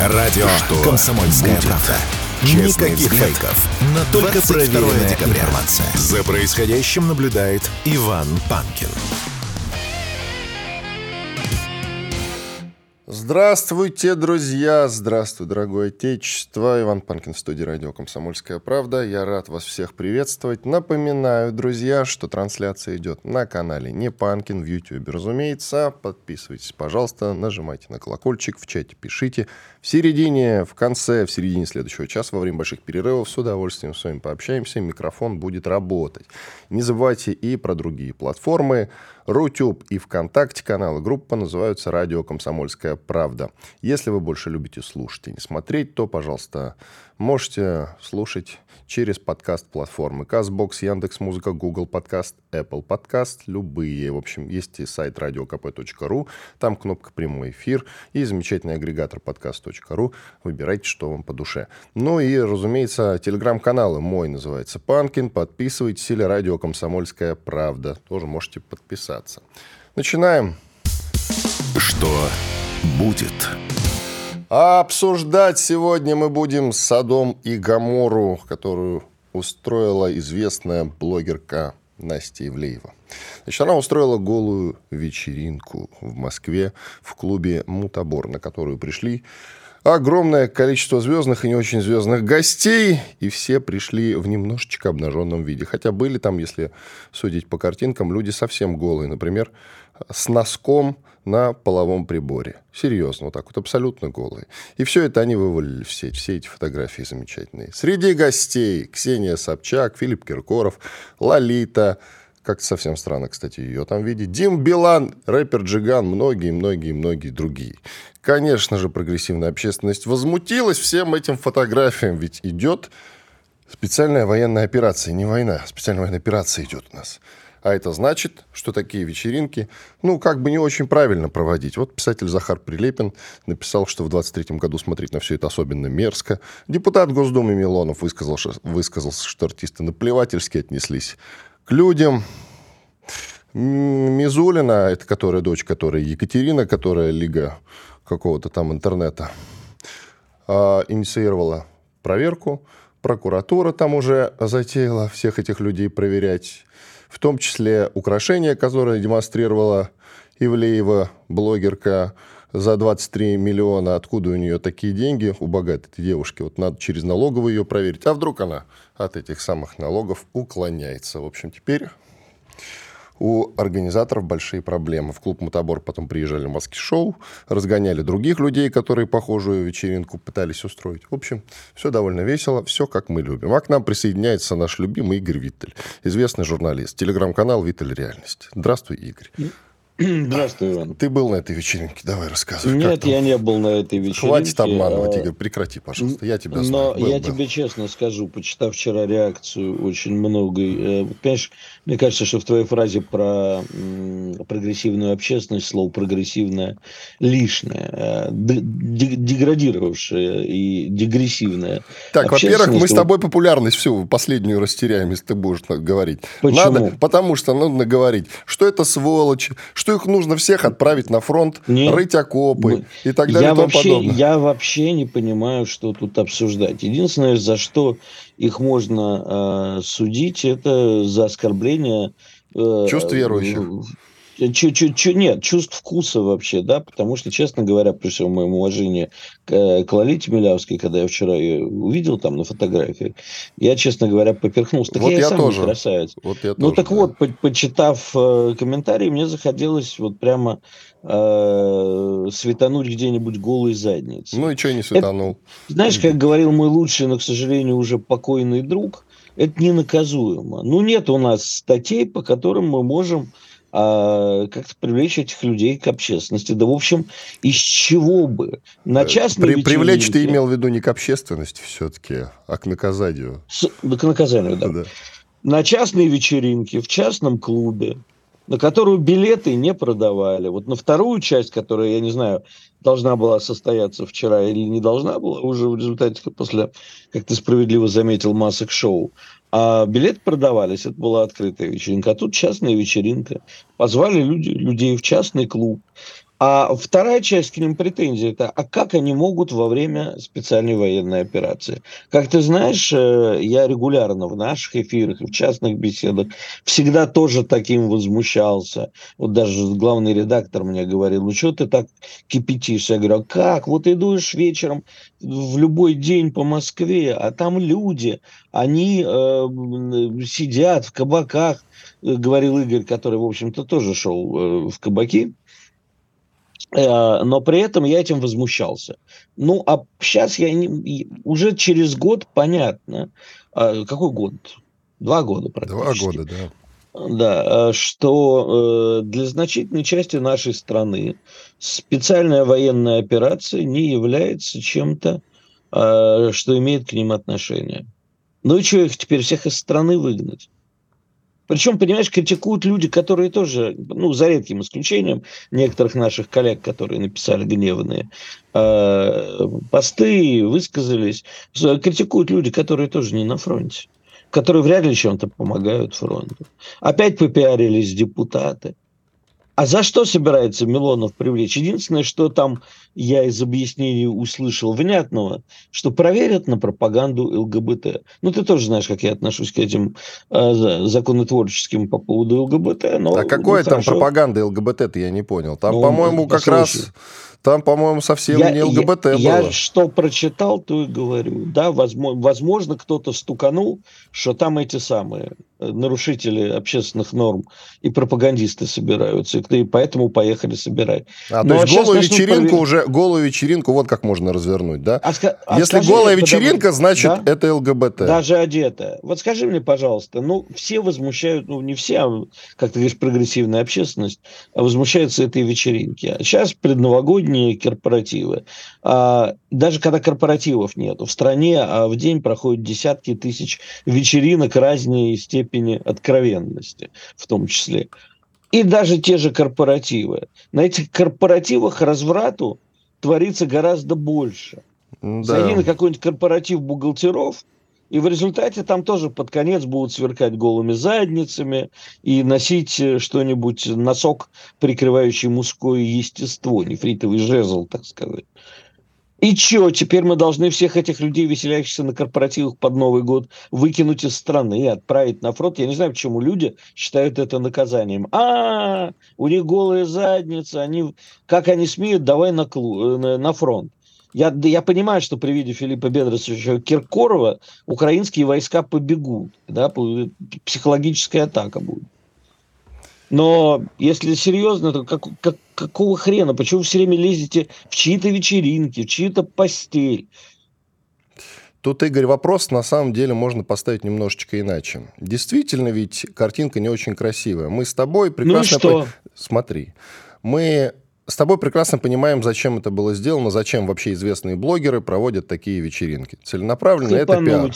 Радио что «Комсомольская будет? правда». Честный Никаких взгляд фейков. На только проверенная информация. За происходящим наблюдает Иван Панкин. Здравствуйте, друзья! Здравствуй, дорогое отечество! Иван Панкин в студии радио «Комсомольская правда». Я рад вас всех приветствовать. Напоминаю, друзья, что трансляция идет на канале Не Панкин в YouTube, разумеется. Подписывайтесь, пожалуйста, нажимайте на колокольчик, в чате пишите. В середине, в конце, в середине следующего часа, во время больших перерывов, с удовольствием с вами пообщаемся, микрофон будет работать. Не забывайте и про другие платформы. Рутюб и ВКонтакте каналы группа называются «Радио Комсомольская правда». Если вы больше любите слушать и не смотреть, то, пожалуйста, можете слушать через подкаст-платформы CastBox, Яндекс.Музыка, Google Подкаст, Apple Подкаст, любые. В общем, есть и сайт radiokp.ru, там кнопка «Прямой эфир» и замечательный агрегатор подкаст.ру. Выбирайте, что вам по душе. Ну и, разумеется, телеграм-каналы мой называется «Панкин». Подписывайтесь или «Радио Комсомольская правда». Тоже можете подписаться. Начинаем. Что будет? А обсуждать сегодня мы будем Садом и Гамору, которую устроила известная блогерка Настя Ивлеева. Значит, она устроила голую вечеринку в Москве в клубе «Мутабор», на которую пришли огромное количество звездных и не очень звездных гостей, и все пришли в немножечко обнаженном виде. Хотя были там, если судить по картинкам, люди совсем голые. Например, с носком на половом приборе. Серьезно, вот так вот, абсолютно голые. И все это они вывалили в сеть, все эти фотографии замечательные. Среди гостей Ксения Собчак, Филипп Киркоров, Лолита, как-то совсем странно, кстати, ее там видеть. Дим Билан, рэпер Джиган, многие-многие-многие другие. Конечно же, прогрессивная общественность возмутилась всем этим фотографиям, ведь идет специальная военная операция, не война, специальная военная операция идет у нас. А это значит, что такие вечеринки, ну, как бы не очень правильно проводить. Вот писатель Захар Прилепин написал, что в 23 году смотреть на все это особенно мерзко. Депутат Госдумы Милонов высказал, высказался, что артисты наплевательски отнеслись к людям. Мизулина, это которая дочь, которая Екатерина, которая лига какого-то там интернета, а, инициировала проверку. Прокуратура там уже затеяла всех этих людей проверять в том числе украшения, которые демонстрировала Ивлеева, блогерка, за 23 миллиона. Откуда у нее такие деньги у богатой девушки? Вот надо через налоговую ее проверить. А вдруг она от этих самых налогов уклоняется? В общем, теперь у организаторов большие проблемы. В клуб «Мотобор» потом приезжали маски-шоу, разгоняли других людей, которые похожую вечеринку пытались устроить. В общем, все довольно весело, все как мы любим. А к нам присоединяется наш любимый Игорь Виттель, известный журналист, телеграм-канал «Виттель Реальность». Здравствуй, Игорь. Здравствуй, Иван. Ты был на этой вечеринке, давай рассказывай. Нет, я не был на этой вечеринке. Хватит обманывать, а, Игорь, прекрати, пожалуйста, я тебя знаю. Но я был. тебе честно скажу, почитав вчера реакцию очень много, э, понимаешь, мне кажется, что в твоей фразе про прогрессивную общественность слово прогрессивное лишнее, э, деградировавшее и дегрессивное. Так, во-первых, мы с тобой популярность всю последнюю растеряем, если ты будешь говорить. Почему? Надо, потому что нужно говорить, что это сволочь, что что их нужно всех отправить на фронт, Нет. рыть окопы и так далее я и тому вообще, подобное. Я вообще не понимаю, что тут обсуждать. Единственное, за что их можно э, судить, это за оскорбление... Э, Чувств верующих. Чу -чу -чу нет, чувств вкуса вообще, да, потому что, честно говоря, при всем моем уважении к, к Лолите Милявской, когда я вчера ее увидел там на фотографии, я, честно говоря, поперхнулся. Так вот я, я сам тоже. красавец. Вот я ну тоже, так да. вот, по почитав э, комментарии, мне захотелось вот прямо э, светануть где-нибудь голой задницей. Ну и что не светанул? Это, знаешь, как говорил мой лучший, но, к сожалению, уже покойный друг, это ненаказуемо. Ну нет у нас статей, по которым мы можем а, как-то привлечь этих людей к общественности. Да, в общем, из чего бы? На частной При, Привлечь ты имел в виду не к общественности все-таки, а к наказанию. С, да, к наказанию, да. да. На частной вечеринке, в частном клубе, на которую билеты не продавали. Вот на вторую часть, которая, я не знаю, должна была состояться вчера или не должна была, уже в результате после, как ты справедливо заметил, масок шоу, а билеты продавались, это была открытая вечеринка. А тут частная вечеринка. Позвали люди, людей в частный клуб. А вторая часть к ним претензий – это а как они могут во время специальной военной операции? Как ты знаешь, э, я регулярно в наших эфирах в частных беседах всегда тоже таким возмущался. Вот даже главный редактор мне говорил, ну что ты так кипятишь? Я говорю, а как? Вот идешь вечером в любой день по Москве, а там люди, они э, сидят в кабаках, говорил Игорь, который, в общем-то, тоже шел э, в кабаки, но при этом я этим возмущался. Ну, а сейчас я не, уже через год понятно, а, какой год? Два года практически. Два года, да. Да, э, что э, для значительной части нашей страны специальная военная операция не является чем-то, что имеет к ним отношение. Ну и что их теперь всех из страны выгнать? Причем, понимаешь, критикуют люди, которые тоже, ну, за редким исключением некоторых наших коллег, которые написали гневные э, посты, высказались, критикуют люди, которые тоже не на фронте, которые вряд ли чем-то помогают фронту. Опять попиарились депутаты. А за что собирается Милонов привлечь? Единственное, что там я из объяснений услышал внятного, что проверят на пропаганду ЛГБТ. Ну, ты тоже знаешь, как я отношусь к этим э, законотворческим по поводу ЛГБТ. Но, а какое ну, там пропаганда ЛГБТ-то, я не понял. Там, ну, по-моему, как раз... Там, по-моему, совсем я, не ЛГБТ я, было. Я что прочитал, то и говорю. Да, возможно, возможно кто-то стуканул, что там эти самые э, нарушители общественных норм и пропагандисты собираются, и поэтому поехали собирать. А, Но то есть голую вечеринку проверить... уже, голую вечеринку вот как можно развернуть, да? А, а Если скажи, голая вечеринка, значит, да? это ЛГБТ. Даже одетая. Вот скажи мне, пожалуйста, ну, все возмущают, ну, не все, а, как ты говоришь, прогрессивная общественность, а возмущаются этой вечеринке. А сейчас предновогодний новогодние корпоративы. А, даже когда корпоративов нету, в стране а в день проходят десятки тысяч вечеринок разной степени откровенности в том числе. И даже те же корпоративы. На этих корпоративах разврату творится гораздо больше. Да. Зайди на какой-нибудь корпоратив бухгалтеров – и в результате там тоже под конец будут сверкать голыми задницами и носить э, что-нибудь, носок, прикрывающий мужское естество, нефритовый жезл, так сказать. И чё, теперь мы должны всех этих людей, веселящихся на корпоративах под Новый год, выкинуть из страны и отправить на фронт? Я не знаю, почему люди считают это наказанием. А, у них голые задницы, они, как они смеют, давай на, клу, э, на фронт. Я, я понимаю, что при виде Филиппа Бедросовича Киркорова украинские войска побегут, да, психологическая атака будет. Но если серьезно, то как, как, какого хрена? Почему вы все время лезете в чьи-то вечеринки, в чью-то постель? Тут, Игорь, вопрос на самом деле можно поставить немножечко иначе. Действительно, ведь картинка не очень красивая. Мы с тобой прекрасно... Ну и что? Смотри. Мы с тобой прекрасно понимаем, зачем это было сделано, зачем вообще известные блогеры проводят такие вечеринки. Целенаправленно это пиар.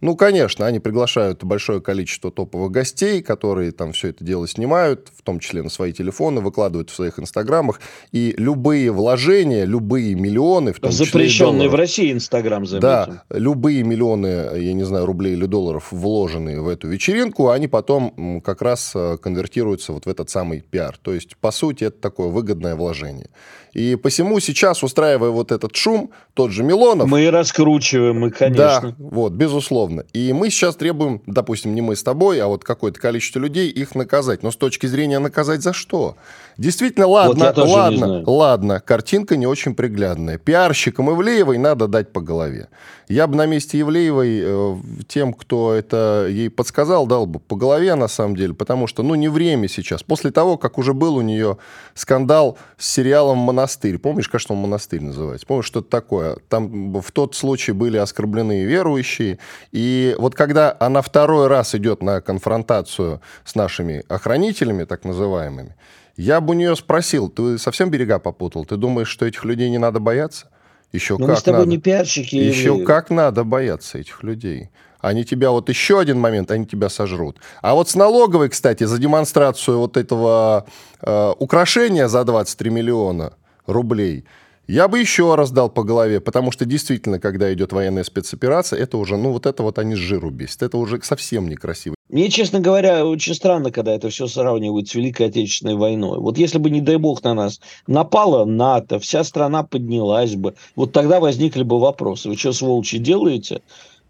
Ну, конечно, они приглашают большое количество топовых гостей, которые там все это дело снимают, в том числе на свои телефоны, выкладывают в своих инстаграмах. И любые вложения, любые миллионы, в том Запрещенный числе в России инстаграм, заметим. Да, любые миллионы, я не знаю, рублей или долларов, вложенные в эту вечеринку, они потом как раз э, конвертируются вот в этот самый пиар. То есть, по сути, это такое выгодное вложение. И посему сейчас, устраивая вот этот шум, тот же Милонов... Мы раскручиваем, мы, конечно. Да, вот, безусловно. И мы сейчас требуем, допустим, не мы с тобой, а вот какое-то количество людей их наказать. Но с точки зрения наказать за что? Действительно, ладно, вот ладно, ладно, картинка не очень приглядная. Пиарщикам Ивлеевой надо дать по голове. Я бы на месте Ивлеевой э, тем, кто это ей подсказал, дал бы по голове на самом деле, потому что, ну, не время сейчас. После того, как уже был у нее скандал с сериалом «Монастырь», помнишь, как он «Монастырь» называется? Помнишь, что-то такое? Там в тот случай были оскорблены верующие, и вот когда она второй раз идет на конфронтацию с нашими охранителями, так называемыми, я бы у нее спросил, ты совсем берега попутал? Ты думаешь, что этих людей не надо бояться? Еще Но как мы с тобой надо. не пиарщики. Еще или... как надо бояться этих людей. Они тебя, вот еще один момент, они тебя сожрут. А вот с налоговой, кстати, за демонстрацию вот этого э, украшения за 23 миллиона рублей, я бы еще раз дал по голове, потому что действительно, когда идет военная спецоперация, это уже, ну вот это вот они с жиру бесит. Это уже совсем некрасиво. Мне, честно говоря, очень странно, когда это все сравнивают с Великой Отечественной войной. Вот если бы, не дай бог, на нас напала НАТО, вся страна поднялась бы, вот тогда возникли бы вопросы. Вы что, сволочи, делаете?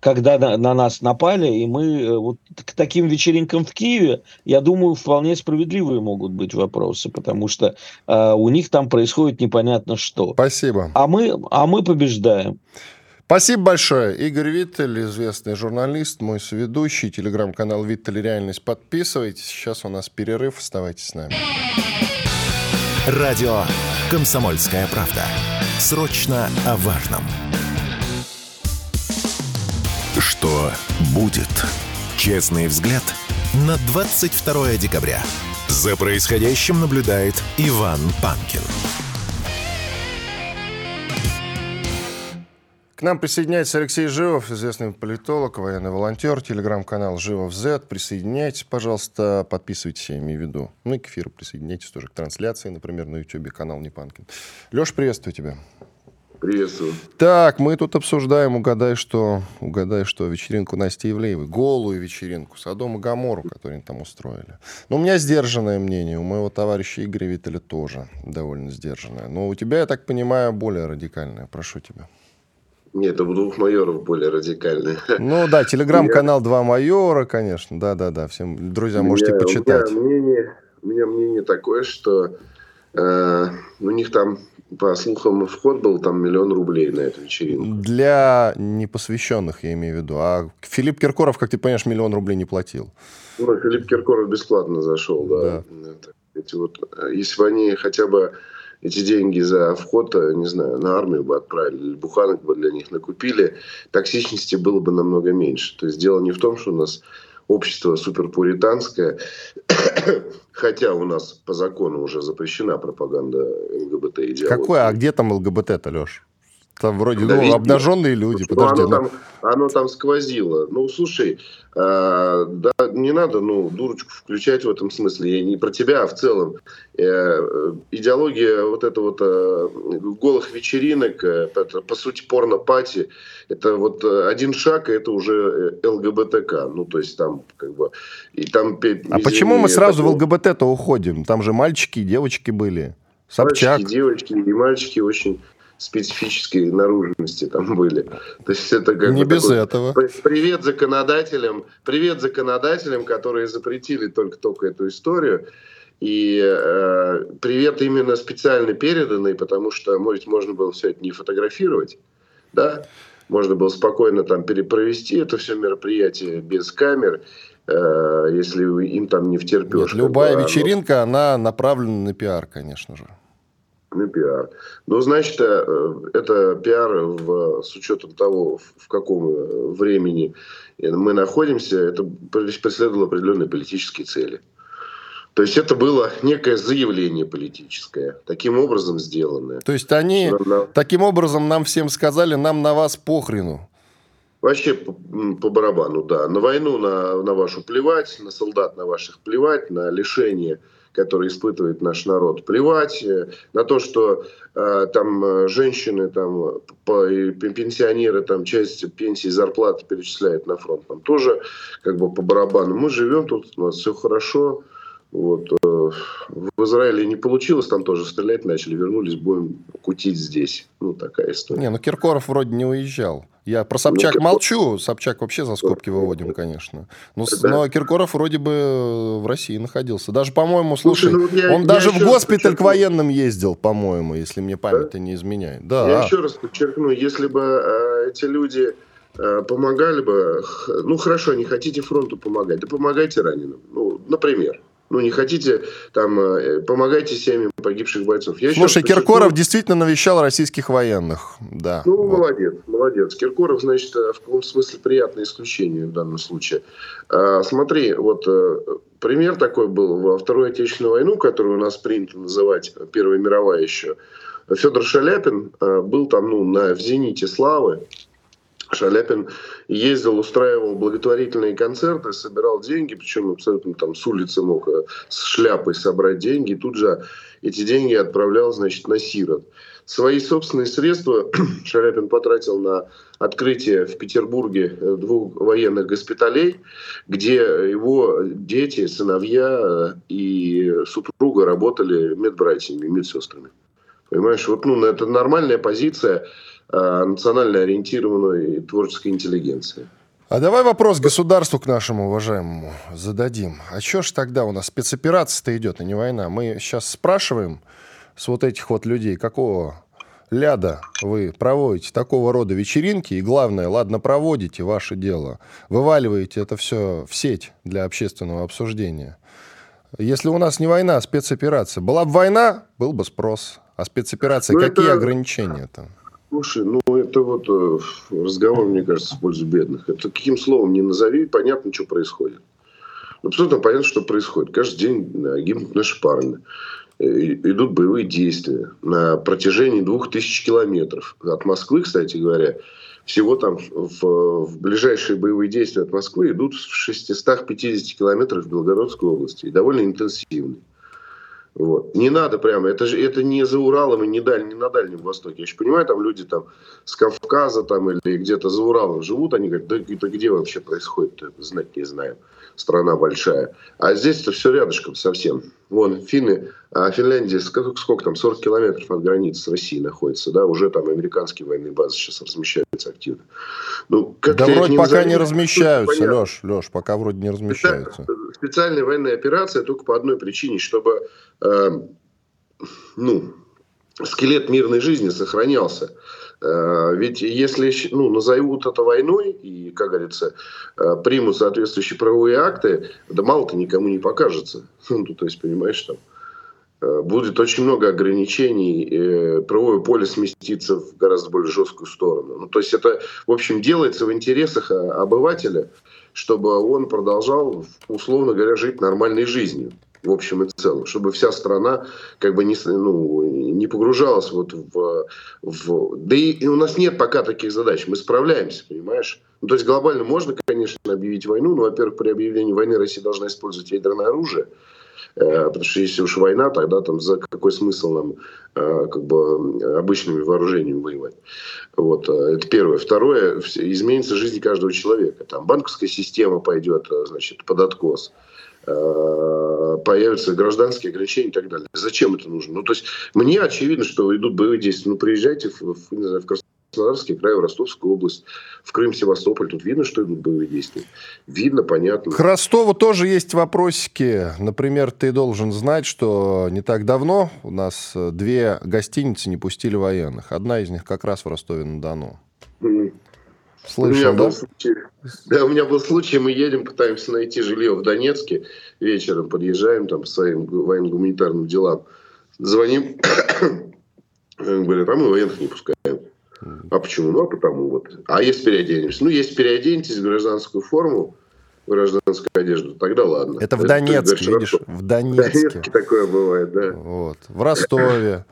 когда на, на нас напали, и мы э, вот к таким вечеринкам в Киеве, я думаю, вполне справедливые могут быть вопросы, потому что э, у них там происходит непонятно что. Спасибо. А мы, а мы побеждаем. Спасибо большое. Игорь Виттель, известный журналист, мой соведущий, телеграм-канал Виттель Реальность. Подписывайтесь. Сейчас у нас перерыв. Оставайтесь с нами. Радио «Комсомольская правда». Срочно о важном. Что будет? Честный взгляд на 22 декабря. За происходящим наблюдает Иван Панкин. К нам присоединяется Алексей Живов, известный политолог, военный волонтер, телеграм-канал Живов Z. Присоединяйтесь, пожалуйста, подписывайтесь, я имею в виду. Ну и к эфиру присоединяйтесь тоже к трансляции, например, на YouTube канал Непанкин. Леш, приветствую тебя. Приветствую. Так, мы тут обсуждаем, угадай что, угадай что, вечеринку Насти Ивлеевой, голую вечеринку, Содом и Гамору, которую они там устроили. Но у меня сдержанное мнение, у моего товарища Игоря Виталя тоже довольно сдержанное. Но у тебя, я так понимаю, более радикальное. Прошу тебя. Нет, у двух майоров более радикальные. Ну да, телеграм-канал «Два майора», конечно. Да-да-да, всем друзья можете меня, почитать. У меня мнение, у меня мнение такое, что э, у них там, по слухам, вход был там миллион рублей на эту вечеринку. Для непосвященных, я имею в виду. А Филипп Киркоров, как ты понимаешь, миллион рублей не платил. Ну, Филипп Киркоров бесплатно зашел, да. да. Эти вот, э, если бы они хотя бы эти деньги за вход, э, не знаю, на армию бы отправили, или буханок бы для них накупили, токсичности было бы намного меньше. То есть дело не в том, что у нас общество суперпуританское, хотя у нас по закону уже запрещена пропаганда ЛГБТ идеологии. Какое? А где там ЛГБТ-то, Леш? Там вроде, да, ну, везде. обнаженные люди, ну, подожди. Оно, ну... там, оно там сквозило. Ну, слушай, э, да, не надо, ну, дурочку включать в этом смысле. Я не про тебя, а в целом. Э, идеология вот это вот э, голых вечеринок, э, это, по сути, порно-пати, это вот э, один шаг, и это уже э, ЛГБТК. Ну, то есть там, как бы, и там... А почему мы сразу такого... в ЛГБТ-то уходим? Там же мальчики и девочки были. Собчак. Мальчики, девочки и мальчики очень специфические наружности там были. То есть это как Не без такой, этого. Привет законодателям, привет законодателям, которые запретили только-только эту историю. И э, привет именно специально переданный, потому что, может, можно было все это не фотографировать, да, можно было спокойно там перепровести это все мероприятие без камер, э, если им там не втерпешь. Нет, любая бы, вечеринка, оно... она направлена на пиар, конечно же на пиар. Ну, значит, э, это пиар в, с учетом того, в каком э, времени мы находимся, это преследовало определенные политические цели. То есть это было некое заявление политическое, таким образом сделанное. То есть они на... таким образом нам всем сказали, нам на вас похрену. Вообще по, по барабану, да. На войну на, на вашу плевать, на солдат на ваших плевать, на лишение который испытывает наш народ, плевать э, на то, что э, там э, женщины, там, пенсионеры там часть пенсии, зарплаты перечисляют на фронт, там тоже как бы по барабану. Мы живем тут, у нас все хорошо, вот. Э, в Израиле не получилось, там тоже стрелять начали, вернулись, будем кутить здесь. Ну, такая история. Не, ну Киркоров вроде не уезжал. Я про Собчак ну, молчу, Собчак вообще за скобки выводим, конечно. Но, да. но Киркоров вроде бы в России находился. Даже, по-моему, слушай, слушай ну, я, он я даже в госпиталь подчеркну. к военным ездил, по-моему, если мне память да? не изменяет. Да. Я еще раз подчеркну, если бы э, эти люди э, помогали бы, ну хорошо, не хотите фронту помогать, да помогайте раненым. Ну, например. Ну, не хотите, там, э, помогайте семьям погибших бойцов. Я Слушай, Киркоров действительно навещал российских военных, да. Ну, вот. молодец, молодец. Киркоров, значит, э, в каком смысле приятное исключение в данном случае. А, смотри, вот э, пример такой был во Вторую Отечественную войну, которую у нас принято называть Первая мировая еще. Федор Шаляпин был там, ну, на, в зените славы, Шаляпин ездил, устраивал благотворительные концерты, собирал деньги, причем абсолютно там с улицы мог э, с шляпой собрать деньги, и тут же эти деньги отправлял, значит, на сирот. Свои собственные средства Шаляпин потратил на открытие в Петербурге э, двух военных госпиталей, где его дети, сыновья э, и супруга работали медбратьями, медсестрами. Понимаешь, вот ну, это нормальная позиция национально ориентированной творческой интеллигенции. А давай вопрос государству к нашему уважаемому зададим. А что ж тогда у нас спецоперация-то идет, а не война? Мы сейчас спрашиваем с вот этих вот людей, какого ляда вы проводите такого рода вечеринки, и главное, ладно, проводите ваше дело, вываливаете это все в сеть для общественного обсуждения. Если у нас не война, а спецоперация. Была бы война, был бы спрос. А спецоперация, ну, какие это... ограничения там? Слушай, ну это вот э, разговор, мне кажется, в пользу бедных. Это каким словом не назови, понятно, что происходит. Абсолютно понятно, что происходит. Каждый день гибнут наши парни. Э, идут боевые действия на протяжении двух тысяч километров. От Москвы, кстати говоря, всего там в, в ближайшие боевые действия от Москвы идут в 650 километрах в Белгородской области. И довольно интенсивные. Вот. Не надо прямо, это же это не за Уралом и не, даль, не на Дальнем Востоке. Я еще понимаю, там люди там с Кавказа там, или где-то за Уралом живут, они говорят, да это где вообще происходит, это знать не знаю. Страна большая. А здесь это все рядышком совсем. Вон, финны, а Финляндия, сколько, сколько там, 40 километров от границы с Россией находится, да, уже там американские военные базы сейчас размещаются активно. Ну, как да вроде не пока не размещаются, Леш, Леш, пока вроде не размещаются. Специальная военная операция только по одной причине, чтобы э, ну, скелет мирной жизни сохранялся. Э, ведь если ну, назовут это войной и, как говорится, э, примут соответствующие правовые акты, да мало-то никому не покажется. Ну, то есть, понимаешь, там э, будет очень много ограничений, правовое поле сместится в гораздо более жесткую сторону. Ну, то есть это, в общем, делается в интересах обывателя, чтобы он продолжал, условно говоря, жить нормальной жизнью в общем и целом, чтобы вся страна как бы не, ну, не погружалась вот в, в... Да и, у нас нет пока таких задач, мы справляемся, понимаешь? Ну, то есть глобально можно, конечно, объявить войну, но, во-первых, при объявлении войны Россия должна использовать ядерное оружие, э, Потому что если уж война, тогда там за какой смысл нам э, как бы обычными вооружениями воевать? Вот, э, это первое. Второе, изменится жизнь каждого человека. Там банковская система пойдет, значит, под откос. Э, появятся гражданские ограничения и так далее. Зачем это нужно? Ну, то есть, мне очевидно, что идут боевые действия. Ну, приезжайте в, в, не знаю, в Краснодарский край, в Ростовскую область, в Крым, Севастополь. Тут видно, что идут боевые действия. Видно, понятно. К Ростову тоже есть вопросики. Например, ты должен знать, что не так давно у нас две гостиницы не пустили военных. Одна из них как раз в Ростове-на-Дону. Mm. Слышал, у меня да? Был случай, да, у меня был случай, мы едем, пытаемся найти жилье в Донецке, вечером подъезжаем там по своим военно-гуманитарным делам, звоним, говорят, а мы военных не пускаем. А почему? Ну, а потому вот. А если переоденемся? Ну, если переоденетесь в гражданскую форму, в гражданскую одежду, тогда ладно. Это в Донецке, Это, видишь, в Донецке. В Донецке такое бывает, да. Вот. В Ростове.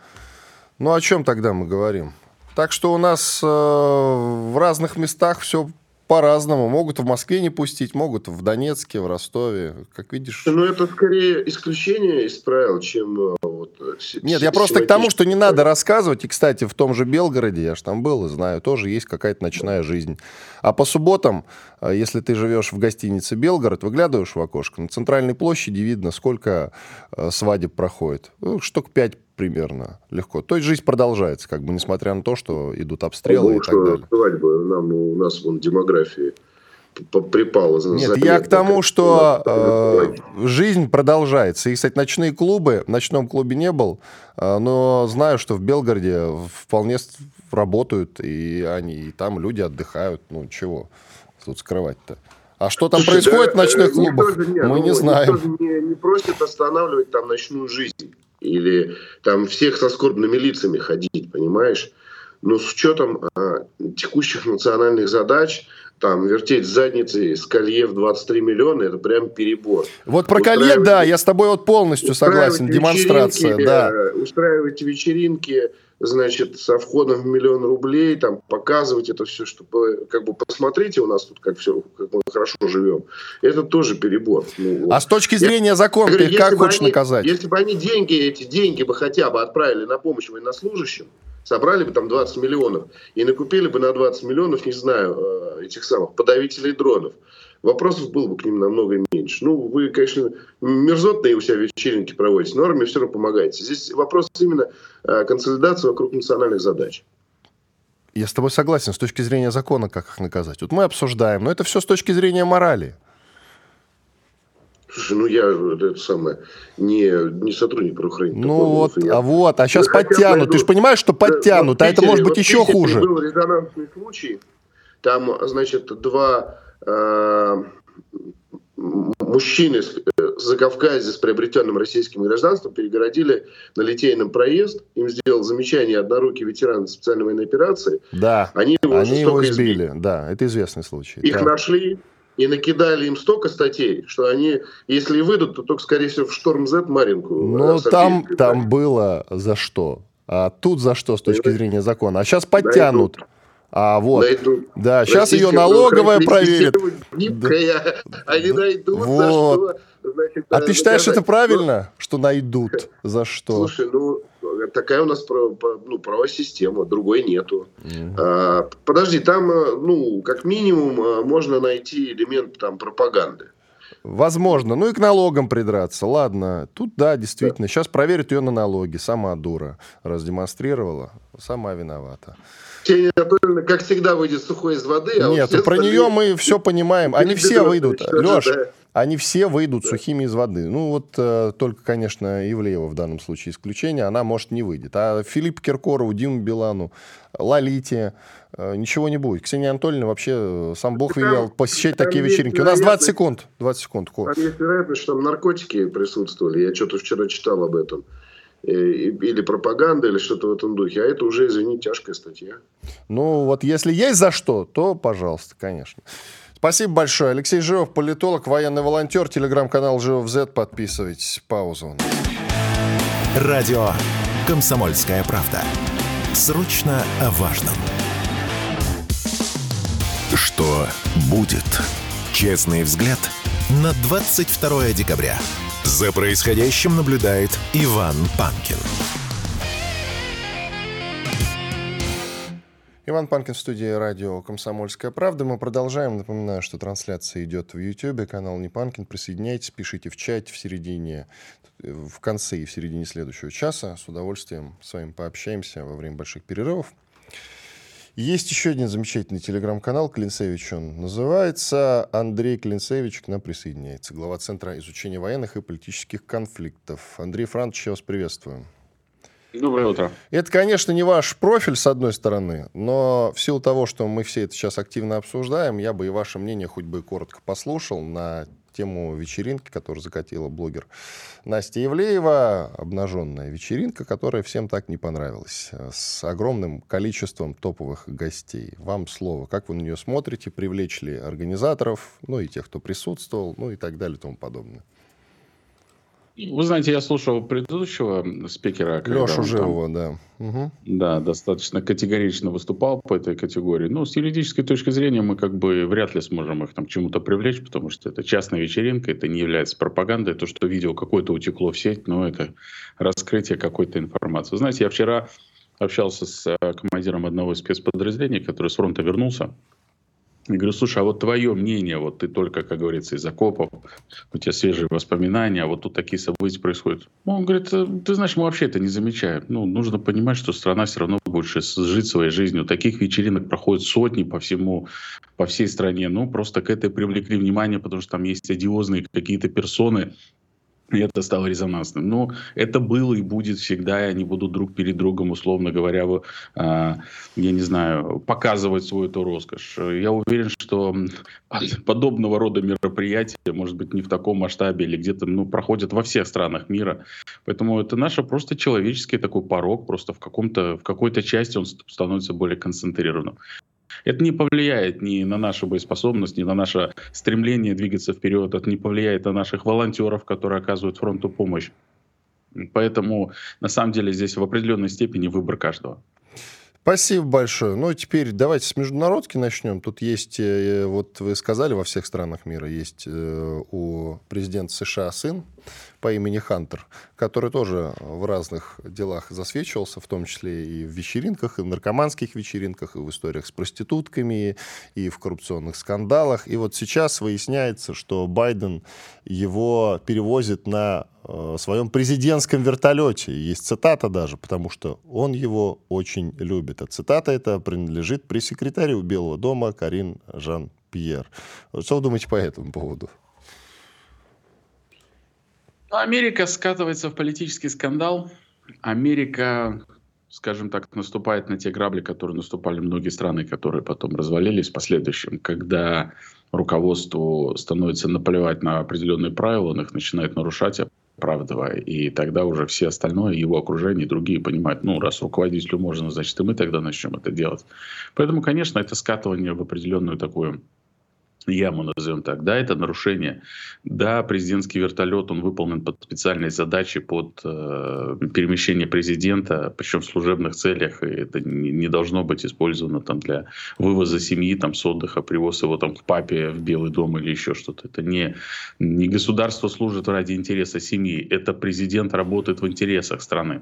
Ну, о чем тогда мы говорим? Так что у нас э, в разных местах все по-разному. Могут в Москве не пустить, могут в Донецке, в Ростове. Как видишь... Ну, это скорее исключение из правил, чем э, вот... Э, Нет, я просто к тому, что не надо рассказывать. И, кстати, в том же Белгороде, я же там был и знаю, тоже есть какая-то ночная жизнь. А по субботам, э, если ты живешь в гостинице «Белгород», выглядываешь в окошко, на центральной площади видно, сколько свадеб проходит. Ну, штук пять примерно легко. То есть жизнь продолжается, как бы, несмотря на то, что идут обстрелы ну, и так далее. Свадьба, нам, у нас вон демографии припала. Нет, я к тому, что э, жизнь продолжается. И, кстати, ночные клубы, в ночном клубе не был, э, но знаю, что в Белгороде вполне работают, и они и там люди отдыхают. Ну, чего тут скрывать-то? А что там Слушай, происходит да, в ночных клубах, не, мы ну, не знаем. Никто не, не просит останавливать там ночную жизнь или там всех со скорбными лицами ходить, понимаешь? Но с учетом а, текущих национальных задач, там, вертеть задницей с колье в 23 миллиона, это прям перебор. Вот про колье, да, я с тобой вот полностью согласен, демонстрация, да. Устраивать вечеринки значит, со входом в миллион рублей, там, показывать это все, чтобы, как бы, посмотрите, у нас тут как все, как мы хорошо живем. Это тоже перебор. Ну, а с точки зрения закона, ты как хочешь они, наказать? Если бы они деньги, эти деньги бы хотя бы отправили на помощь военнослужащим, собрали бы там 20 миллионов и накупили бы на 20 миллионов, не знаю, э, этих самых подавителей дронов, вопросов было бы к ним намного меньше. Ну, вы, конечно, мерзотные у себя вечеринки проводите, но армии все равно помогаете. Здесь вопрос именно э, консолидации вокруг национальных задач. Я с тобой согласен с точки зрения закона, как их наказать. Вот мы обсуждаем, но это все с точки зрения морали. Слушай, ну я это самое не, не сотрудник правоохранительных Ну вот, я... а вот, а сейчас подтянут. Найду... Ты же понимаешь, что подтянут, да, а это может быть еще хуже. Был резонансный случай. Там, значит, два Э, мужчины с Закавказья с приобретенным российским гражданством перегородили на Литейном проезд. Им сделал замечание однорукий ветеран специальной военной операции. Да, они его, они его избили. избили. Да, это известный случай. Их да. нашли и накидали им столько статей, что они, если и выйдут, то только, скорее всего, в Шторм Z Маринку. Ну, там, там было за что. А тут за что с точки зрения закона? А сейчас подтянут. Да, а, вот. Найдут. Да, сейчас ее налоговая проверит. Гибкая. Они найдут вот. за что. Значит, а ты считаешь, это правильно, что найдут? За что? Слушай, ну, такая у нас ну, правовая система, другой нету. Mm. А, подожди, там, э, ну, как минимум, э, можно найти элемент там пропаганды. Возможно. Ну и к налогам придраться. Ладно, тут да, действительно. Да. Сейчас проверят ее на налоги. Сама дура раздемонстрировала. Сама виновата. Ксения Анатольевна, как всегда, выйдет сухой из воды. А Нет, вот про нее мы все понимаем. Они все выйдут. Леш, они все выйдут сухими из воды. Ну, вот э, только, конечно, Ивлеева в данном случае исключение. Она, может, не выйдет. А Филипп Киркорову, Диму Билану, Лолите ничего не будет. Ксения Анатольевна вообще э, сам Бог велел посещать такие вечеринки. У нас 20 секунд. 20 секунд. Там есть вероятность, что там наркотики присутствовали. Я что-то вчера читал об этом. Э, или пропаганда, или что-то в этом духе. А это уже, извини, тяжкая статья. Ну, вот если есть за что, то, пожалуйста, конечно. Спасибо большое. Алексей Живов, политолог, военный волонтер, телеграм-канал Живов Z. Подписывайтесь. Паузу. Радио «Комсомольская правда». Срочно о важном. Что будет? Честный взгляд на 22 декабря. За происходящим наблюдает Иван Панкин. Иван Панкин в студии радио «Комсомольская правда». Мы продолжаем. Напоминаю, что трансляция идет в YouTube, канал Не Панкин. Присоединяйтесь, пишите в чате в середине, в конце и в середине следующего часа. С удовольствием с вами пообщаемся во время больших перерывов. Есть еще один замечательный телеграм-канал, Клинцевич он называется. Андрей Клинцевич к нам присоединяется, глава Центра изучения военных и политических конфликтов. Андрей Францович, я вас приветствую. Доброе утро. Это, конечно, не ваш профиль, с одной стороны, но в силу того, что мы все это сейчас активно обсуждаем, я бы и ваше мнение хоть бы коротко послушал на тему вечеринки, которую закатила блогер Настя Евлеева. Обнаженная вечеринка, которая всем так не понравилась. С огромным количеством топовых гостей. Вам слово. Как вы на нее смотрите? Привлечь ли организаторов, ну и тех, кто присутствовал, ну и так далее и тому подобное. Вы знаете, я слушал предыдущего спикера. Лешу Живого, да. Угу. Да, достаточно категорично выступал по этой категории. Но с юридической точки зрения мы как бы вряд ли сможем их там к чему-то привлечь, потому что это частная вечеринка, это не является пропагандой. То, что видео какое-то утекло в сеть, но это раскрытие какой-то информации. Вы знаете, я вчера общался с э, командиром одного из спецподразделений, который с фронта вернулся. Я говорю, слушай, а вот твое мнение, вот ты только, как говорится, из окопов, у тебя свежие воспоминания, а вот тут такие события происходят. Он говорит, «Э, ты знаешь, мы вообще это не замечаем. Ну, нужно понимать, что страна все равно будет жить своей жизнью. Таких вечеринок проходят сотни по всему, по всей стране. Ну, просто к этой привлекли внимание, потому что там есть одиозные какие-то персоны, и это стало резонансным. Но это было и будет всегда, и они будут друг перед другом, условно говоря, э, я не знаю, показывать свою эту роскошь. Я уверен, что подобного рода мероприятия, может быть, не в таком масштабе или где-то ну, проходят во всех странах мира. Поэтому это наш просто человеческий такой порог, просто в, каком-то, в какой-то части он становится более концентрированным. Это не повлияет ни на нашу боеспособность, ни на наше стремление двигаться вперед. Это не повлияет на наших волонтеров, которые оказывают фронту помощь. Поэтому, на самом деле, здесь в определенной степени выбор каждого. Спасибо большое. Ну, теперь давайте с международки начнем. Тут есть, э, вот вы сказали, во всех странах мира есть э, у президента США сын по имени Хантер, который тоже в разных делах засвечивался, в том числе и в вечеринках, и в наркоманских вечеринках, и в историях с проститутками, и в коррупционных скандалах. И вот сейчас выясняется, что Байден его перевозит на э, своем президентском вертолете. Есть цитата даже, потому что он его очень любит. А цитата эта принадлежит пресс-секретарю Белого дома Карин Жан-Пьер. Что вы думаете по этому поводу? Америка скатывается в политический скандал. Америка, скажем так, наступает на те грабли, которые наступали многие страны, которые потом развалились в последующем, когда руководству становится наплевать на определенные правила, он их начинает нарушать, оправдывая. И тогда уже все остальное, его окружение и другие понимают, ну, раз руководителю можно, значит, и мы тогда начнем это делать. Поэтому, конечно, это скатывание в определенную такую яму, назовем так, да, это нарушение. Да, президентский вертолет, он выполнен под специальные задачи, под э, перемещение президента, причем в служебных целях, и это не, не должно быть использовано там для вывоза семьи там с отдыха, привоз его там к папе в Белый дом или еще что-то. Это не, не государство служит ради интереса семьи, это президент работает в интересах страны.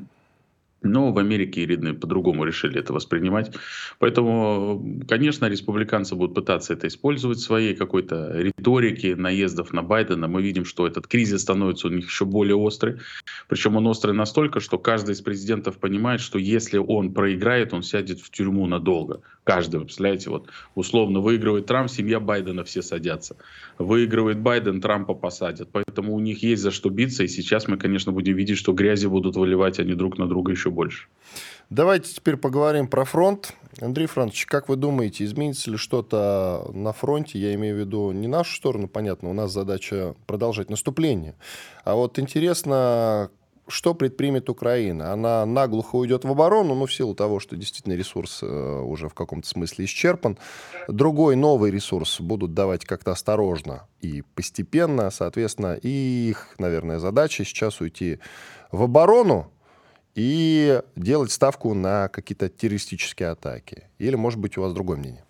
Но в Америке и Ридны по-другому решили это воспринимать. Поэтому, конечно, республиканцы будут пытаться это использовать в своей какой-то риторике наездов на Байдена. Мы видим, что этот кризис становится у них еще более острый. Причем он острый настолько, что каждый из президентов понимает, что если он проиграет, он сядет в тюрьму надолго. Каждый, вы представляете, вот условно выигрывает Трамп, семья Байдена все садятся. Выигрывает Байден, Трампа посадят. Поэтому у них есть за что биться. И сейчас мы, конечно, будем видеть, что грязи будут выливать они друг на друга еще больше. Давайте теперь поговорим про фронт. Андрей Францович, как вы думаете, изменится ли что-то на фронте? Я имею в виду не нашу сторону, понятно, у нас задача продолжать наступление. А вот интересно, что предпримет Украина? Она наглухо уйдет в оборону, ну, в силу того, что действительно ресурс э, уже в каком-то смысле исчерпан. Другой новый ресурс будут давать как-то осторожно и постепенно, соответственно, и их, наверное, задача сейчас уйти в оборону, и делать ставку на какие-то террористические атаки? Или, может быть, у вас другое мнение?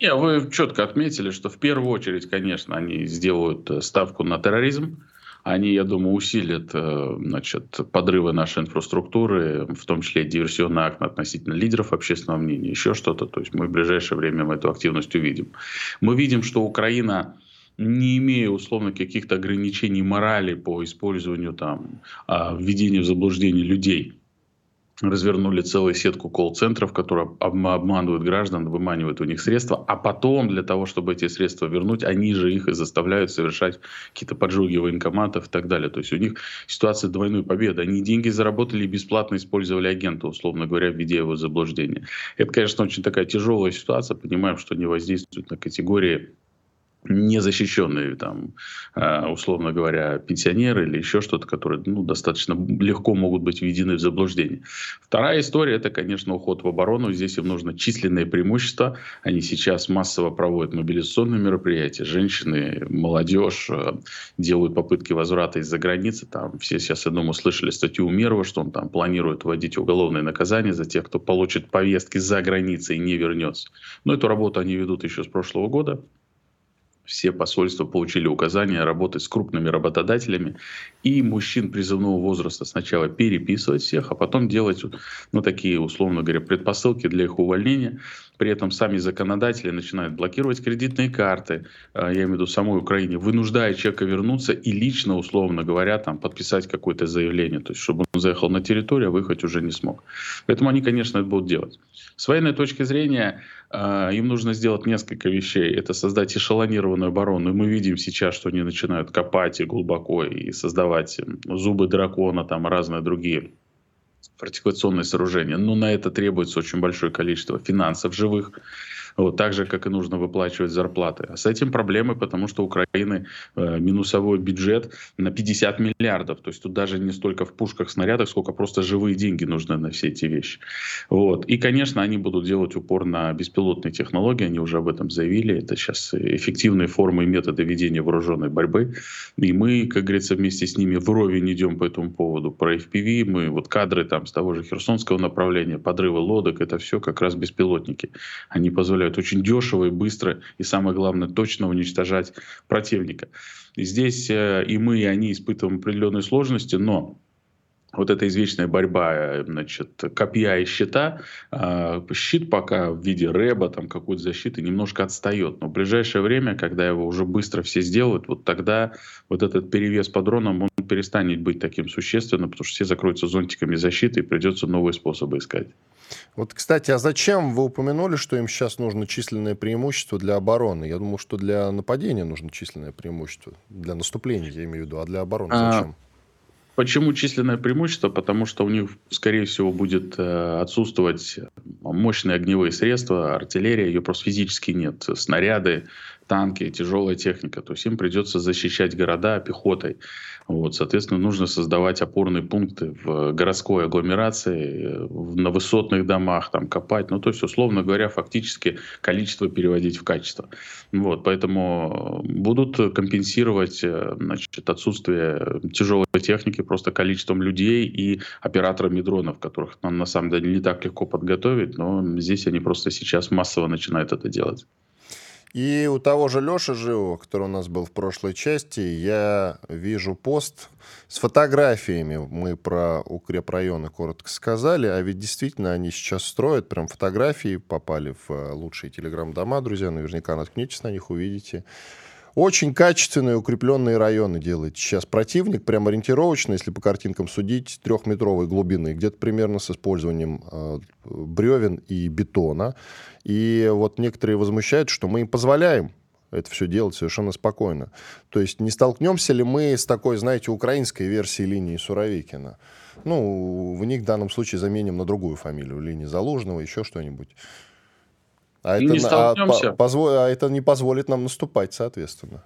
Не, вы четко отметили, что в первую очередь, конечно, они сделают э, ставку на терроризм. Они, я думаю, усилят э, значит, подрывы нашей инфраструктуры, в том числе диверсионный акт относительно лидеров общественного мнения, еще что-то. То есть мы в ближайшее время эту активность увидим. Мы видим, что Украина не имея условно каких-то ограничений морали по использованию там а, введения в заблуждение людей, развернули целую сетку колл-центров, которые обманывают граждан, выманивают у них средства, а потом для того, чтобы эти средства вернуть, они же их и заставляют совершать какие-то поджоги военкоматов и так далее. То есть у них ситуация двойной победы. Они деньги заработали и бесплатно использовали агента, условно говоря, введя его в заблуждение. Это, конечно, очень такая тяжелая ситуация. Понимаем, что не воздействует на категории незащищенные, там, а, условно говоря, пенсионеры или еще что-то, которые ну, достаточно легко могут быть введены в заблуждение. Вторая история – это, конечно, уход в оборону. Здесь им нужно численное преимущество. Они сейчас массово проводят мобилизационные мероприятия. Женщины, молодежь а, делают попытки возврата из-за границы. Там все сейчас, я думаю, слышали статью Умерова, что он там планирует вводить уголовное наказание за тех, кто получит повестки за границей и не вернется. Но эту работу они ведут еще с прошлого года все посольства получили указание работать с крупными работодателями и мужчин призывного возраста сначала переписывать всех, а потом делать ну, такие, условно говоря, предпосылки для их увольнения. При этом сами законодатели начинают блокировать кредитные карты, а, я имею в виду самой Украине, вынуждая человека вернуться и лично, условно говоря, там, подписать какое-то заявление, то есть чтобы он заехал на территорию, а выехать уже не смог. Поэтому они, конечно, это будут делать. С военной точки зрения а, им нужно сделать несколько вещей. Это создать эшелонированную оборону. И мы видим сейчас, что они начинают копать и глубоко, и создавать зубы дракона, там разные другие фортификационные сооружения. Но на это требуется очень большое количество финансов живых. Вот, так же, как и нужно выплачивать зарплаты. А с этим проблемы, потому что у Украины э, минусовой бюджет на 50 миллиардов. То есть тут даже не столько в пушках, снарядах, сколько просто живые деньги нужны на все эти вещи. Вот. И, конечно, они будут делать упор на беспилотные технологии, они уже об этом заявили. Это сейчас эффективные формы и методы ведения вооруженной борьбы. И мы, как говорится, вместе с ними вровень идем по этому поводу. Про FPV, мы вот кадры там с того же Херсонского направления, подрывы лодок, это все как раз беспилотники. Они позволяют очень дешево и быстро, и самое главное, точно уничтожать противника. И здесь э, и мы, и они испытываем определенные сложности, но вот эта извечная борьба, э, значит, копья и щита, э, щит пока в виде рэба, там какой-то защиты немножко отстает. Но в ближайшее время, когда его уже быстро все сделают, вот тогда вот этот перевес по дронам, он перестанет быть таким существенным, потому что все закроются зонтиками защиты и придется новые способы искать. Вот, кстати, а зачем вы упомянули, что им сейчас нужно численное преимущество для обороны? Я думаю, что для нападения нужно численное преимущество. Для наступления, я имею в виду. А для обороны а, зачем? А, Почему численное преимущество? Потому что у них, скорее всего, будет э, отсутствовать мощные огневые средства, артиллерия, ее просто физически нет, снаряды, танки, тяжелая техника. То есть им придется защищать города пехотой. Вот, соответственно, нужно создавать опорные пункты в городской агломерации, на высотных домах, там копать. Ну, то есть, условно говоря, фактически количество переводить в качество. Вот, поэтому будут компенсировать э, значит, отсутствие тяжелой техники просто количеством людей и операторами дронов, которых нам на самом деле не так легко подготовить, но здесь они просто сейчас массово начинают это делать. И у того же Леши Живого, который у нас был в прошлой части, я вижу пост с фотографиями. Мы про укрепрайоны коротко сказали, а ведь действительно они сейчас строят, прям фотографии попали в э, лучшие телеграм-дома, друзья, наверняка наткнитесь на них, увидите. Очень качественные укрепленные районы делает сейчас противник, прям ориентировочно, если по картинкам судить, трехметровой глубины, где-то примерно с использованием э, бревен и бетона. И вот некоторые возмущают, что мы им позволяем это все делать совершенно спокойно. То есть не столкнемся ли мы с такой, знаете, украинской версией линии Суровикина? Ну, в них в данном случае заменим на другую фамилию, линии Залужного, еще что-нибудь. А это, не столкнемся. А, позво, а это не позволит нам наступать, соответственно.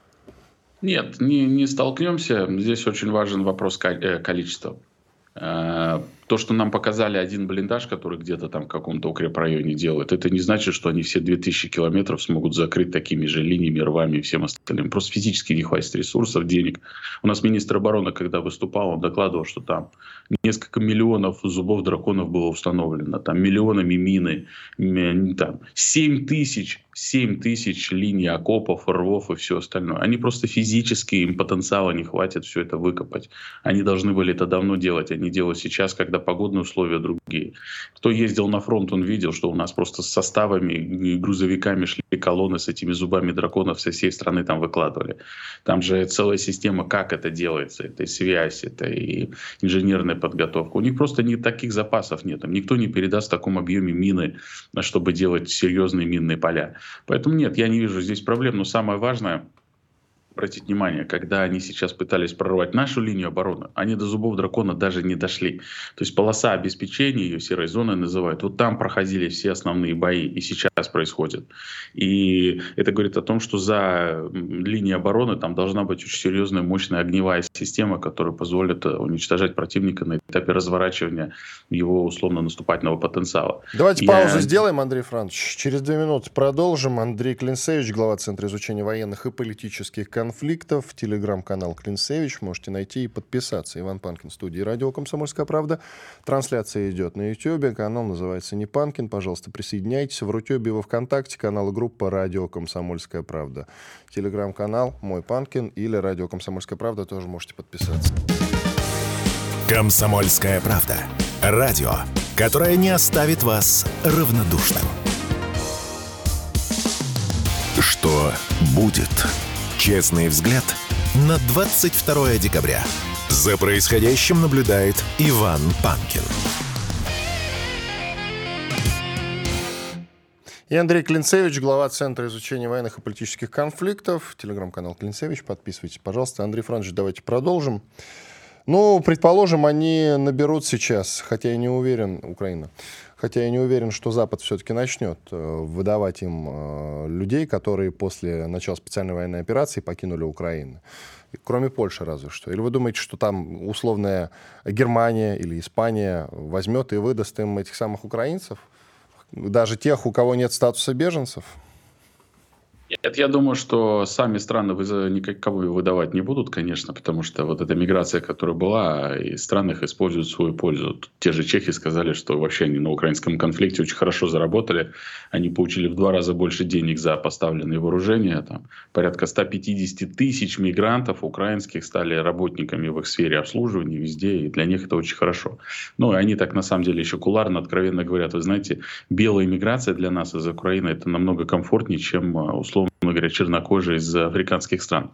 Нет, не, не столкнемся. Здесь очень важен вопрос э, количества. То, что нам показали один блиндаж, который где-то там в каком-то укрепрайоне делает, это не значит, что они все 2000 километров смогут закрыть такими же линиями, рвами и всем остальным. Просто физически не хватит ресурсов, денег. У нас министр обороны, когда выступал, он докладывал, что там несколько миллионов зубов драконов было установлено, там миллионами мины, там 7 тысяч 7 тысяч линий окопов, рвов и все остальное. Они просто физически, им потенциала не хватит все это выкопать. Они должны были это давно делать, они делают сейчас, когда погодные условия другие. Кто ездил на фронт, он видел, что у нас просто с составами и грузовиками шли колонны с этими зубами драконов со всей страны там выкладывали. Там же целая система, как это делается. Это и связь, это и инженерная подготовка. У них просто не таких запасов нет. Никто не передаст в таком объеме мины, чтобы делать серьезные минные поля. Поэтому нет, я не вижу здесь проблем. Но самое важное, обратить внимание, когда они сейчас пытались прорвать нашу линию обороны, они до зубов дракона даже не дошли. То есть полоса обеспечения, ее серой зоной называют, вот там проходили все основные бои, и сейчас происходят. И это говорит о том, что за линией обороны там должна быть очень серьезная, мощная огневая система, которая позволит э, уничтожать противника на этапе разворачивания его условно-наступательного потенциала. Давайте Я... паузу сделаем, Андрей Францович. Через две минуты продолжим. Андрей Клинцевич, глава Центра изучения военных и политических конфликтов конфликтов. Телеграм-канал Клинцевич. Можете найти и подписаться. Иван Панкин, студии «Радио Комсомольская правда». Трансляция идет на YouTube. Канал называется «Не Панкин». Пожалуйста, присоединяйтесь. В Рутюбе, во Вконтакте канал группа «Радио Комсомольская правда». Телеграм-канал «Мой Панкин» или «Радио Комсомольская правда» тоже можете подписаться. «Комсомольская правда». Радио, которое не оставит вас равнодушным. Что будет? Честный взгляд на 22 декабря. За происходящим наблюдает Иван Панкин. И Андрей Клинцевич, глава Центра изучения военных и политических конфликтов. Телеграм-канал Клинцевич. Подписывайтесь, пожалуйста. Андрей Францович, давайте продолжим. Ну, предположим, они наберут сейчас, хотя я не уверен, Украина, Хотя я не уверен, что Запад все-таки начнет э, выдавать им э, людей, которые после начала специальной военной операции покинули Украину. Кроме Польши разве что. Или вы думаете, что там условная Германия или Испания возьмет и выдаст им этих самых украинцев? Даже тех, у кого нет статуса беженцев? Это я думаю, что сами страны никого выдавать не будут, конечно, потому что вот эта миграция, которая была, и страны их используют в свою пользу. Те же чехи сказали, что вообще они на украинском конфликте очень хорошо заработали. Они получили в два раза больше денег за поставленные вооружения. Там, порядка 150 тысяч мигрантов украинских стали работниками в их сфере обслуживания везде, и для них это очень хорошо. Ну, и они так на самом деле еще куларно, откровенно говорят, вы знаете, белая миграция для нас из Украины это намного комфортнее, чем условно условно говоря, чернокожие из африканских стран.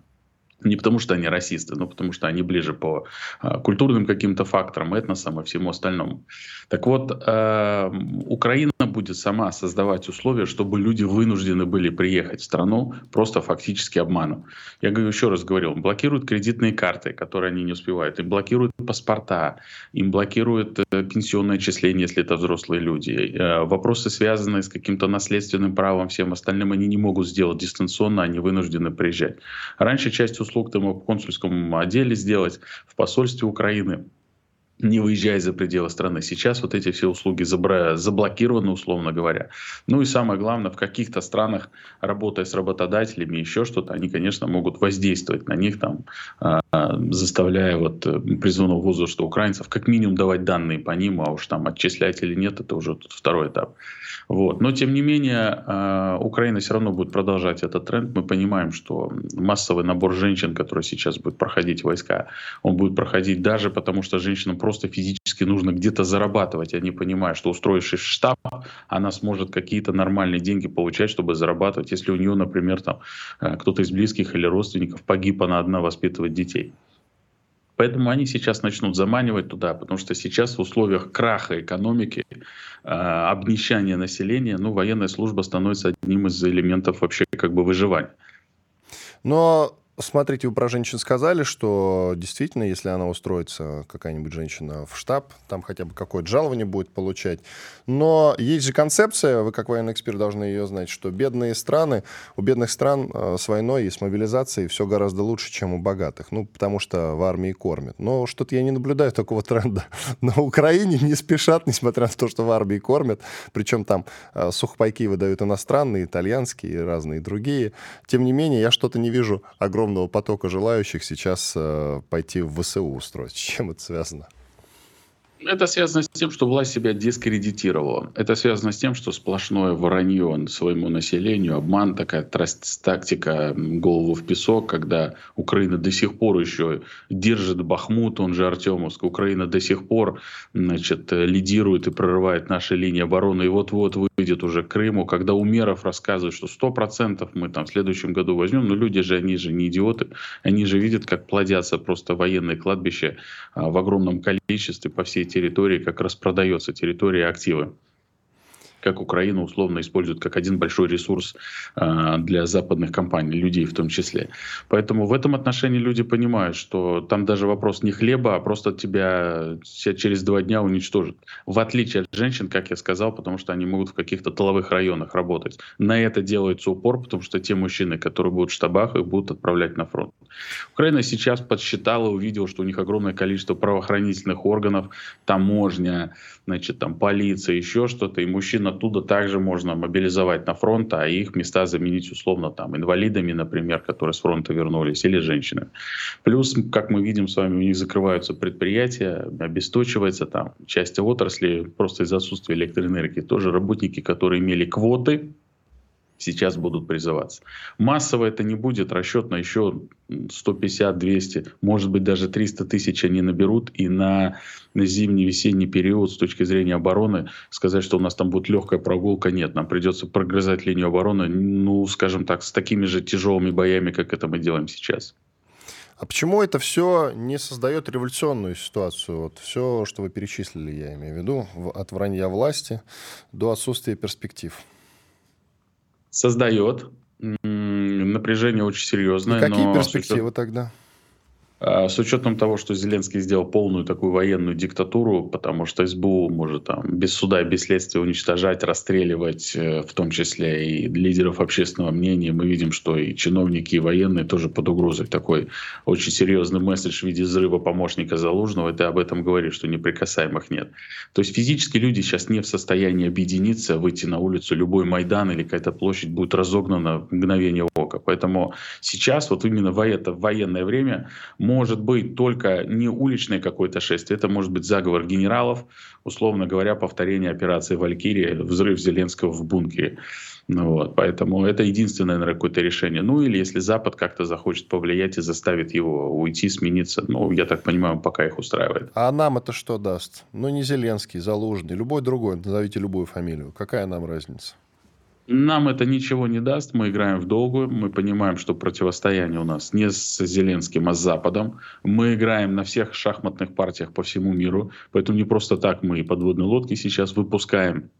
Не потому, что они расисты, но потому, что они ближе по э, культурным каким-то факторам, этносам и всему остальному. Так вот, э, Украина будет сама создавать условия, чтобы люди вынуждены были приехать в страну просто фактически обманом. Я говорю, еще раз говорил, блокируют кредитные карты, которые они не успевают, им блокируют паспорта, им блокируют э, пенсионное отчисление, если это взрослые люди. Э, вопросы, связанные с каким-то наследственным правом, всем остальным, они не могут сделать дистанционно, они вынуждены приезжать. Раньше часть услуг ты мог в консульском отделе сделать, в посольстве Украины не выезжая за пределы страны. Сейчас вот эти все услуги заблокированы, условно говоря. Ну и самое главное, в каких-то странах, работая с работодателями, еще что-то, они, конечно, могут воздействовать на них, там, а, заставляя вот э, призывного возраста украинцев как минимум давать данные по ним, а уж там отчислять или нет, это уже второй этап. Вот. Но, тем не менее, а, Украина все равно будет продолжать этот тренд. Мы понимаем, что массовый набор женщин, который сейчас будет проходить войска, он будет проходить даже потому, что женщинам просто физически нужно где-то зарабатывать. Они понимают, что устроившись в штаб, она сможет какие-то нормальные деньги получать, чтобы зарабатывать, если у нее, например, там э, кто-то из близких или родственников погиб, она одна воспитывать детей. Поэтому они сейчас начнут заманивать туда, потому что сейчас в условиях краха экономики, э, обнищания населения, ну, военная служба становится одним из элементов вообще как бы выживания. Но Смотрите, вы про женщин сказали, что действительно, если она устроится, какая-нибудь женщина, в штаб, там хотя бы какое-то жалование будет получать. Но есть же концепция, вы как военный эксперт должны ее знать, что бедные страны, у бедных стран э, с войной и с мобилизацией все гораздо лучше, чем у богатых. Ну, потому что в армии кормят. Но что-то я не наблюдаю такого тренда. На Украине не спешат, несмотря на то, что в армии кормят. Причем там э, сухпайки выдают иностранные, итальянские и разные другие. Тем не менее, я что-то не вижу огромного огромного потока желающих сейчас э, пойти в ВСУ устроить. С чем это связано? Это связано с тем, что власть себя дискредитировала. Это связано с тем, что сплошное вранье своему населению, обман, такая тактика голову в песок, когда Украина до сих пор еще держит Бахмут, он же Артемовск. Украина до сих пор значит, лидирует и прорывает наши линии обороны. И вот-вот выйдет уже к Крыму, когда Умеров рассказывает, что 100% мы там в следующем году возьмем. Но люди же, они же не идиоты. Они же видят, как плодятся просто военные кладбища а, в огромном количестве по всей территории, как распродается территория активы как Украина условно использует как один большой ресурс э, для западных компаний, людей в том числе. Поэтому в этом отношении люди понимают, что там даже вопрос не хлеба, а просто тебя через два дня уничтожат. В отличие от женщин, как я сказал, потому что они могут в каких-то тыловых районах работать. На это делается упор, потому что те мужчины, которые будут в штабах, их будут отправлять на фронт. Украина сейчас подсчитала, увидела, что у них огромное количество правоохранительных органов, таможня, значит, там полиция, еще что-то, и мужчин оттуда также можно мобилизовать на фронт, а их места заменить условно там инвалидами, например, которые с фронта вернулись, или женщинами. Плюс, как мы видим с вами, у них закрываются предприятия, обесточивается там часть отрасли просто из-за отсутствия электроэнергии. Тоже работники, которые имели квоты, сейчас будут призываться. Массово это не будет, расчет на еще 150, 200, может быть даже 300 тысяч они наберут, и на зимний-весенний период с точки зрения обороны сказать, что у нас там будет легкая прогулка, нет, нам придется прогрызать линию обороны, ну, скажем так, с такими же тяжелыми боями, как это мы делаем сейчас. А почему это все не создает революционную ситуацию? Вот все, что вы перечислили, я имею в виду, от вранья власти до отсутствия перспектив создает. Напряжение очень серьезное. И какие но перспективы тогда? А, с учетом того, что Зеленский сделал полную такую военную диктатуру, потому что СБУ может там без суда и без следствия уничтожать, расстреливать, э, в том числе и лидеров общественного мнения. Мы видим, что и чиновники, и военные тоже под угрозой. Такой очень серьезный месседж в виде взрыва помощника Залужного. Это об этом говорит, что неприкасаемых нет. То есть физически люди сейчас не в состоянии объединиться, выйти на улицу. Любой Майдан или какая-то площадь будет разогнана в мгновение ока. Поэтому сейчас вот именно в это военное время может быть только не уличное какое-то шествие, это может быть заговор генералов, условно говоря, повторение операции «Валькирия», взрыв Зеленского в бункере. Ну вот, поэтому это единственное, наверное, какое-то решение. Ну или если Запад как-то захочет повлиять и заставит его уйти, смениться, ну, я так понимаю, пока их устраивает. А нам это что даст? Ну, не Зеленский, Залужный, любой другой, назовите любую фамилию. Какая нам разница? Нам это ничего не даст, мы играем в долгую, мы понимаем, что противостояние у нас не с Зеленским, а с Западом. Мы играем на всех шахматных партиях по всему миру, поэтому не просто так мы подводные лодки сейчас выпускаем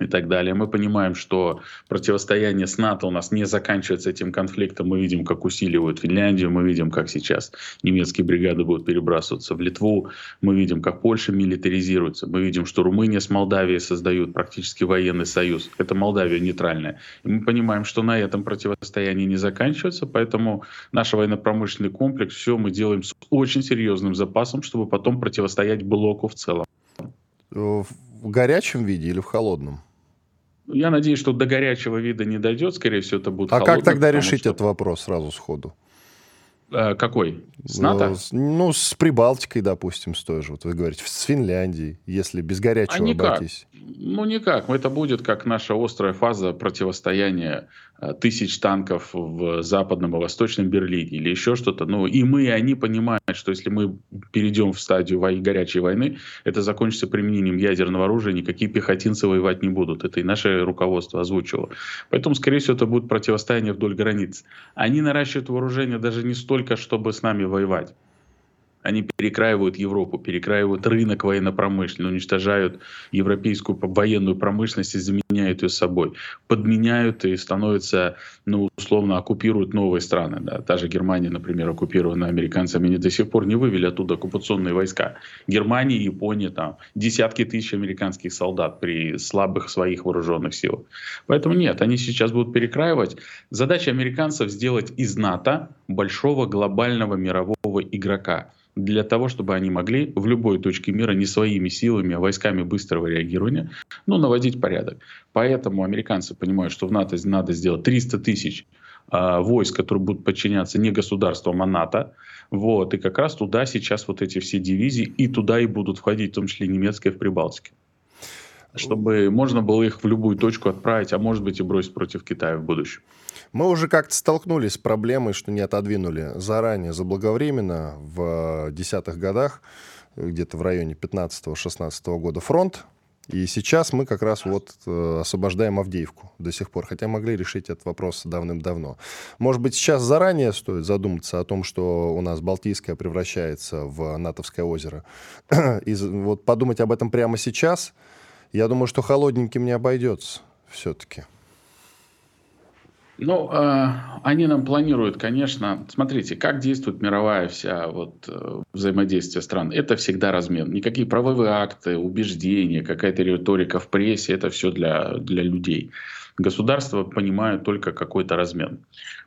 и так далее. Мы понимаем, что противостояние с НАТО у нас не заканчивается этим конфликтом. Мы видим, как усиливают Финляндию, мы видим, как сейчас немецкие бригады будут перебрасываться в Литву, мы видим, как Польша милитаризируется, мы видим, что Румыния с Молдавией создают практически военный союз. Это Молдавия нейтральная. И мы понимаем, что на этом противостояние не заканчивается, поэтому наш военно-промышленный комплекс, все мы делаем с очень серьезным запасом, чтобы потом противостоять блоку в целом. В горячем виде или в холодном? Я надеюсь, что до горячего вида не дойдет, скорее всего, это будет А холодно, как тогда решить что... этот вопрос сразу сходу? А, какой? С НАТО? Ну, с Прибалтикой, допустим, с той же. Вот вы говорите, с Финляндией, если без горячего а никак. обойтись. Ну, никак. Это будет как наша острая фаза противостояния э, тысяч танков в западном и восточном Берлине или еще что-то. Ну, и мы, и они понимают, что если мы перейдем в стадию вой- горячей войны, это закончится применением ядерного оружия, никакие пехотинцы воевать не будут. Это и наше руководство озвучило. Поэтому, скорее всего, это будет противостояние вдоль границ. Они наращивают вооружение даже не столько, чтобы с нами воевать. Они перекраивают Европу, перекраивают рынок военно-промышленный, уничтожают европейскую военную промышленность и заменяют ее собой. Подменяют и становятся, ну, условно, оккупируют новые страны. Да. Та же Германия, например, оккупирована американцами, они до сих пор не вывели оттуда оккупационные войска. Германия, Япония, там, десятки тысяч американских солдат при слабых своих вооруженных силах. Поэтому нет, они сейчас будут перекраивать. Задача американцев сделать из НАТО большого глобального мирового игрока для того, чтобы они могли в любой точке мира не своими силами, а войсками быстрого реагирования, ну, наводить порядок. Поэтому американцы понимают, что в НАТО надо сделать 300 тысяч э, войск, которые будут подчиняться не государствам, а НАТО. Вот, и как раз туда сейчас вот эти все дивизии, и туда и будут входить, в том числе немецкая в Прибалтике. Чтобы можно было их в любую точку отправить, а может быть и бросить против Китая в будущем. Мы уже как-то столкнулись с проблемой, что не отодвинули заранее, заблаговременно в десятых годах, где-то в районе 15-16 года фронт. И сейчас мы как раз вот э, освобождаем Авдеевку до сих пор, хотя могли решить этот вопрос давным-давно. Может быть, сейчас заранее стоит задуматься о том, что у нас Балтийское превращается в НАТОвское озеро. И вот подумать об этом прямо сейчас, я думаю, что холодненьким не обойдется все-таки. Ну, э, они нам планируют, конечно. Смотрите, как действует мировая вся вот э, взаимодействие стран. Это всегда размен. Никакие правовые акты, убеждения, какая-то риторика в прессе, это все для, для людей. Государства понимают только какой-то размен.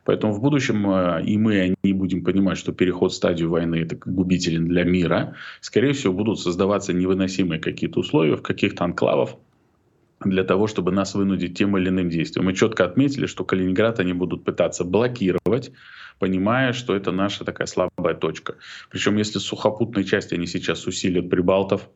Поэтому в будущем э, и мы, и они будем понимать, что переход в стадию войны это губителен для мира. Скорее всего, будут создаваться невыносимые какие-то условия в каких-то анклавах, для того, чтобы нас вынудить тем или иным действием. Мы четко отметили, что Калининград они будут пытаться блокировать, понимая, что это наша такая слабая точка. Причем если сухопутной части они сейчас усилят прибалтов,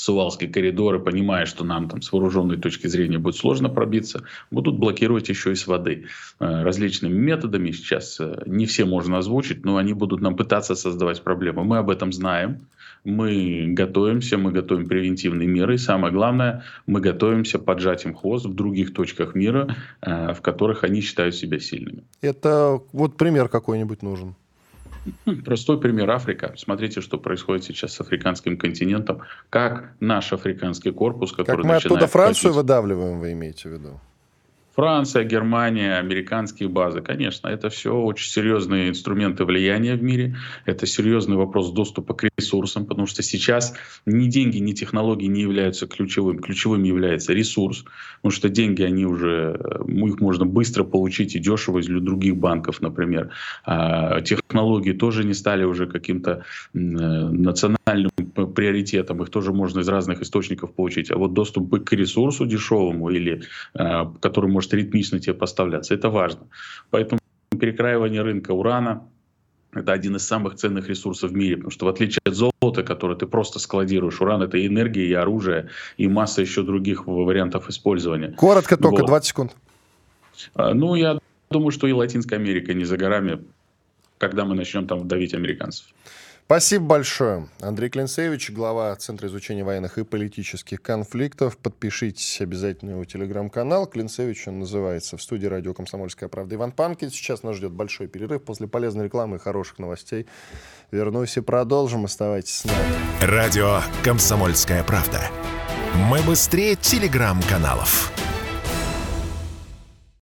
Сувалские коридоры, понимая, что нам там с вооруженной точки зрения будет сложно пробиться, будут блокировать еще и с воды. Э, различными методами сейчас э, не все можно озвучить, но они будут нам пытаться создавать проблемы. Мы об этом знаем мы готовимся, мы готовим превентивные меры. И самое главное, мы готовимся поджать им хвост в других точках мира, э, в которых они считают себя сильными. Это вот пример какой-нибудь нужен. Хм, простой пример Африка. Смотрите, что происходит сейчас с африканским континентом. Как наш африканский корпус, который Как мы оттуда Францию ходить... выдавливаем, вы имеете в виду? Франция, Германия, американские базы. Конечно, это все очень серьезные инструменты влияния в мире. Это серьезный вопрос доступа к ресурсам, потому что сейчас ни деньги, ни технологии не являются ключевым. Ключевым является ресурс, потому что деньги, они уже, э, их можно быстро получить и дешево из других банков, например. А технологии тоже не стали уже каким-то э, национальным приоритетом. Их тоже можно из разных источников получить. А вот доступ к ресурсу дешевому или э, который может может ритмично тебе поставляться. Это важно. Поэтому перекраивание рынка урана это один из самых ценных ресурсов в мире, потому что в отличие от золота, которое ты просто складируешь, уран это и энергия, и оружие, и масса еще других вариантов использования. Коротко только, вот. 20 секунд. А, ну, я думаю, что и Латинская Америка не за горами, когда мы начнем там давить американцев. Спасибо большое. Андрей Клинцевич, глава Центра изучения военных и политических конфликтов. Подпишитесь обязательно его телеграм-канал. Клинцевич он называется. В студии радио «Комсомольская правда» Иван Панкин. Сейчас нас ждет большой перерыв. После полезной рекламы и хороших новостей вернусь и продолжим. Оставайтесь с нами. Радио «Комсомольская правда». Мы быстрее телеграм-каналов.